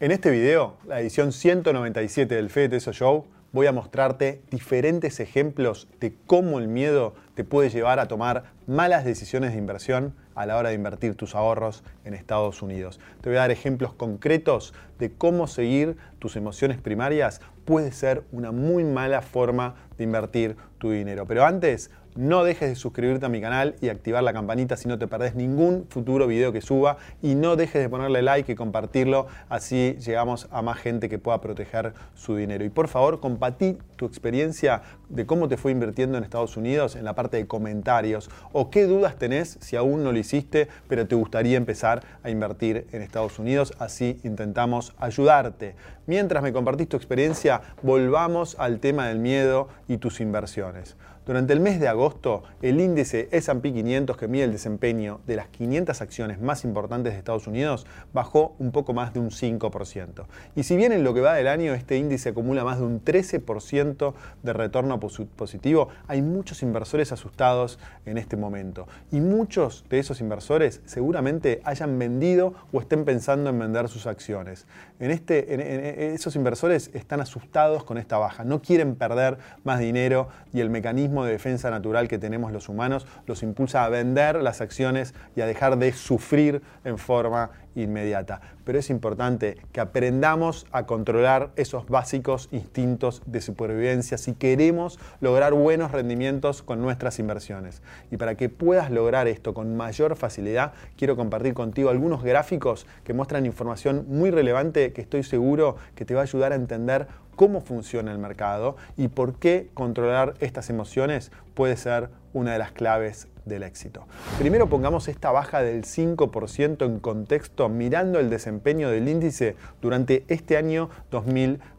En este video, la edición 197 del Fede Teso Show, voy a mostrarte diferentes ejemplos de cómo el miedo te puede llevar a tomar malas decisiones de inversión a la hora de invertir tus ahorros en Estados Unidos. Te voy a dar ejemplos concretos de cómo seguir tus emociones primarias puede ser una muy mala forma de invertir tu dinero. Pero antes, no dejes de suscribirte a mi canal y activar la campanita si no te perdés ningún futuro video que suba. Y no dejes de ponerle like y compartirlo, así llegamos a más gente que pueda proteger su dinero. Y por favor, compartí tu experiencia de cómo te fue invirtiendo en Estados Unidos en la parte de comentarios. O qué dudas tenés si aún no lo hiciste, pero te gustaría empezar a invertir en Estados Unidos. Así intentamos ayudarte. Mientras me compartís tu experiencia, volvamos al tema del miedo y tus inversiones. Durante el mes de agosto, el índice S&P 500 que mide el desempeño de las 500 acciones más importantes de Estados Unidos bajó un poco más de un 5%. Y si bien en lo que va del año este índice acumula más de un 13% de retorno positivo, hay muchos inversores asustados en este momento. Y muchos de esos inversores seguramente hayan vendido o estén pensando en vender sus acciones. En este, esos inversores están asustados con esta baja, no quieren perder más dinero y el mecanismo de defensa natural que tenemos los humanos los impulsa a vender las acciones y a dejar de sufrir en forma inmediata. Pero es importante que aprendamos a controlar esos básicos instintos de supervivencia si queremos lograr buenos rendimientos con nuestras inversiones. Y para que puedas lograr esto con mayor facilidad, quiero compartir contigo algunos gráficos que muestran información muy relevante que estoy seguro que te va a ayudar a entender cómo funciona el mercado y por qué controlar estas emociones puede ser una de las claves del éxito. Primero pongamos esta baja del 5% en contexto mirando el desempeño del índice durante este año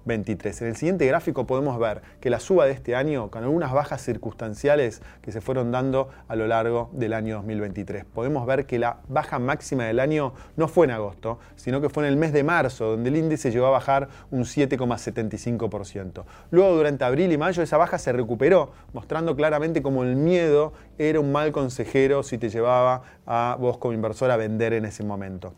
2023. En el siguiente gráfico podemos ver que la suba de este año, con algunas bajas circunstanciales que se fueron dando a lo largo del año 2023. Podemos ver que la baja máxima del año no fue en agosto, sino que fue en el mes de marzo, donde el índice llegó a bajar un 7,75%. Luego, durante abril y mayo, esa baja se recuperó, mostrando claramente cómo el miedo era un mal consejero si te llevaba a vos como inversor a vender en ese momento.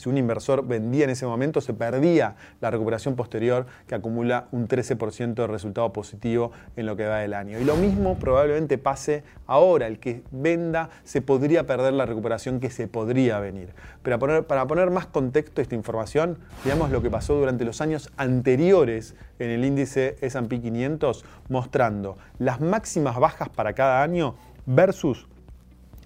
Si un inversor vendía en ese momento, se perdía la recuperación posterior que acumula un 13% de resultado positivo en lo que va del año. Y lo mismo probablemente pase ahora. El que venda se podría perder la recuperación que se podría venir. Pero para poner, más contexto a esta información, veamos lo que pasó durante los años anteriores en el índice S&P 500, mostrando las máximas bajas para cada año versus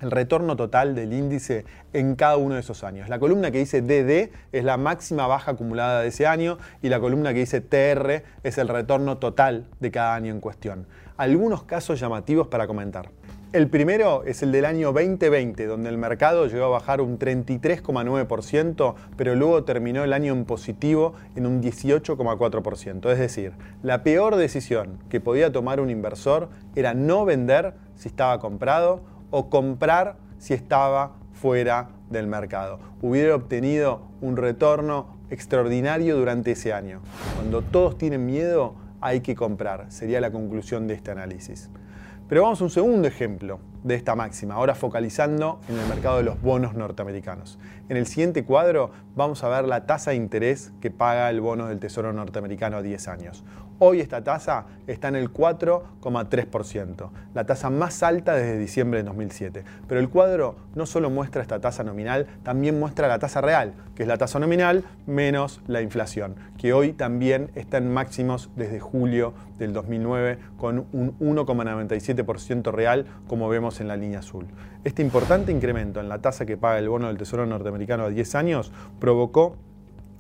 el retorno total del índice en cada uno de esos años. La columna que dice DD es la máxima baja acumulada de ese año y la columna que dice TR es el retorno total de cada año en cuestión. Algunos casos llamativos para comentar. El primero es el del año 2020, donde el mercado llegó a bajar un 33,9%, pero luego terminó el año en positivo en un 18,4%. Es decir, la peor decisión que podía tomar un inversor era no vender si estaba comprado o comprar si estaba fuera del mercado. Hubiera obtenido un retorno extraordinario durante ese año. Cuando todos tienen miedo, hay que comprar, sería la conclusión de este análisis. Pero vamos a un segundo ejemplo de esta máxima, ahora focalizando en el mercado de los bonos norteamericanos. En el siguiente cuadro vamos a ver la tasa de interés que paga el bono del Tesoro norteamericano a 10 años. Hoy esta tasa está en el 4,3%, la tasa más alta desde diciembre de 2007. Pero el cuadro no solo muestra esta tasa nominal, también muestra la tasa real, que es la tasa nominal menos la inflación, que hoy también está en máximos desde julio del 2009 con un 1,97% real, como vemos en la línea azul. Este importante incremento en la tasa que paga el bono del Tesoro norteamericano a 10 años provocó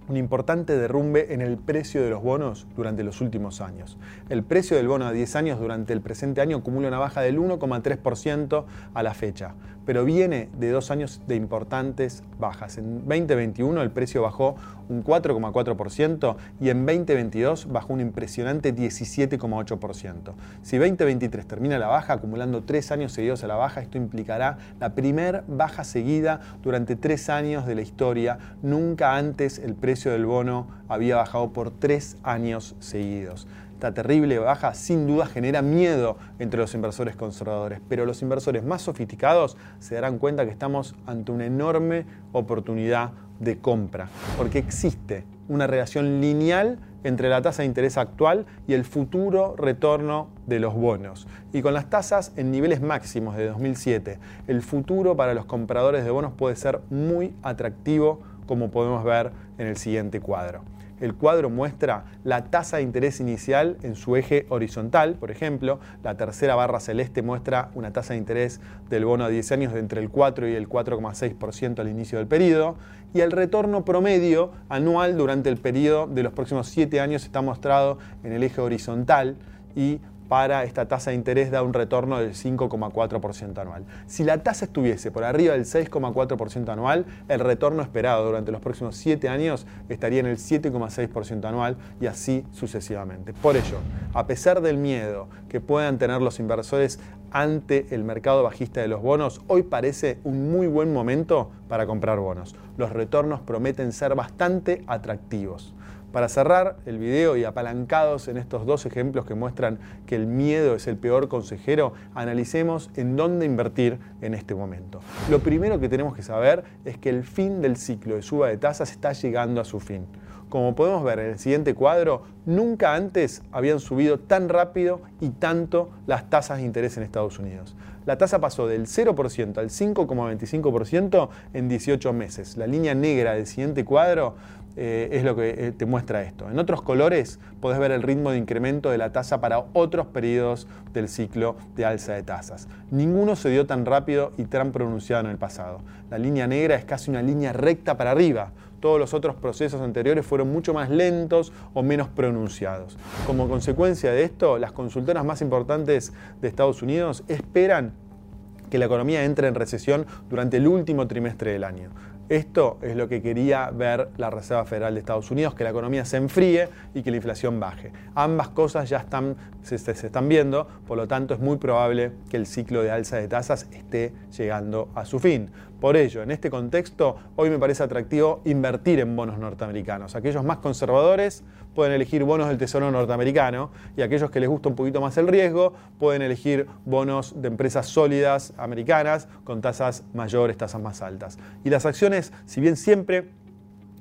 un importante derrumbe en el precio de los bonos durante los últimos años. El precio del bono a 10 años durante el presente año acumula una baja del 1,3% a la fecha, pero viene de dos años de importantes bajas. En 2021 el precio bajó un 4,4% y en 2022 bajó un impresionante 17,8%. Si 2023 termina la baja, acumulando tres años seguidos a la baja, esto implicará la primer baja seguida durante tres años de la historia. Nunca antes el precio del bono había bajado por tres años seguidos. Esta terrible baja sin duda genera miedo entre los inversores conservadores, pero los inversores más sofisticados se darán cuenta que estamos ante una enorme oportunidad de compra, porque existe una relación lineal entre la tasa de interés actual y el futuro retorno de los bonos. Y con las tasas en niveles máximos de 2007, el futuro para los compradores de bonos puede ser muy atractivo, como podemos ver en el siguiente cuadro. El cuadro muestra la tasa de interés inicial en su eje horizontal, por ejemplo. La tercera barra celeste muestra una tasa de interés del bono a 10 años de entre el 4 y el 4,6% al inicio del periodo. Y el retorno promedio anual durante el periodo de los próximos 7 años está mostrado en el eje horizontal y para esta tasa de interés da un retorno del 5,4% anual. Si la tasa estuviese por arriba del 6,4% anual, el retorno esperado durante los próximos 7 años estaría en el 7,6% anual y así sucesivamente. Por ello, a pesar del miedo que puedan tener los inversores ante el mercado bajista de los bonos, hoy parece un muy buen momento para comprar bonos. Los retornos prometen ser bastante atractivos. Para cerrar el video y apalancados en estos dos ejemplos que muestran que el miedo es el peor consejero, analicemos en dónde invertir en este momento. Lo primero que tenemos que saber es que el fin del ciclo de suba de tasas está llegando a su fin. Como podemos ver en el siguiente cuadro, nunca antes habían subido tan rápido y tanto las tasas de interés en Estados Unidos. La tasa pasó del 0% al 5,25% en 18 meses. La línea negra del siguiente cuadro eh, es lo que eh, te muestra esto. En otros colores podés ver el ritmo de incremento de la tasa para otros periodos del ciclo de alza de tasas. Ninguno se dio tan rápido y tan pronunciado en el pasado. La línea negra es casi una línea recta para arriba. Todos los otros procesos anteriores fueron mucho más lentos o menos pronunciados. Como consecuencia de esto, las consultoras más importantes de Estados Unidos esperan que la economía entre en recesión durante el último trimestre del año. Esto es lo que quería ver la Reserva Federal de Estados Unidos, que la economía se enfríe y que la inflación baje. Ambas cosas ya están, se, están viendo, por lo tanto es muy probable que el ciclo de alza de tasas esté llegando a su fin. Por ello, en este contexto, hoy me parece atractivo invertir en bonos norteamericanos. Aquellos más conservadores pueden elegir bonos del Tesoro norteamericano y aquellos que les gusta un poquito más el riesgo pueden elegir bonos de empresas sólidas americanas con tasas mayores, tasas más altas. Y las acciones, si bien siempre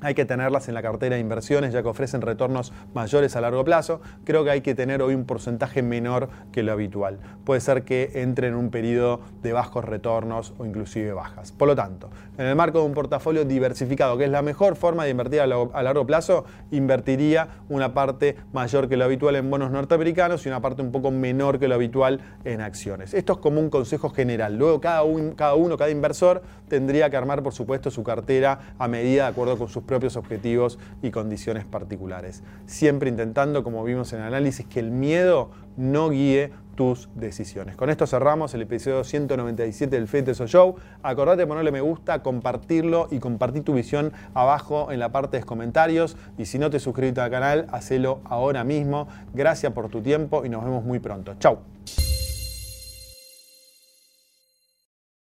hay que tenerlas en la cartera de inversiones ya que ofrecen retornos mayores a largo plazo. Creo que hay que tener hoy un porcentaje menor que lo habitual. Puede ser que entre en un periodo de bajos retornos o inclusive bajas. Por lo tanto, en el marco de un portafolio diversificado, que es la mejor forma de invertir a, largo plazo, invertiría una parte mayor que lo habitual en bonos norteamericanos y una parte un poco menor que lo habitual en acciones. Esto es como un consejo general. Luego cada, cada uno, cada inversor tendría que armar, por supuesto, su cartera a medida de acuerdo con sus propios objetivos y condiciones particulares. Siempre intentando, como vimos en el análisis, que el miedo no guíe tus decisiones. Con esto cerramos el episodio 197 del FETESO Show. Acordate de ponerle me gusta, compartirlo y compartir tu visión abajo en la parte de comentarios. Y si no te suscribiste al canal, hacelo ahora mismo. Gracias por tu tiempo y nos vemos muy pronto. Chau.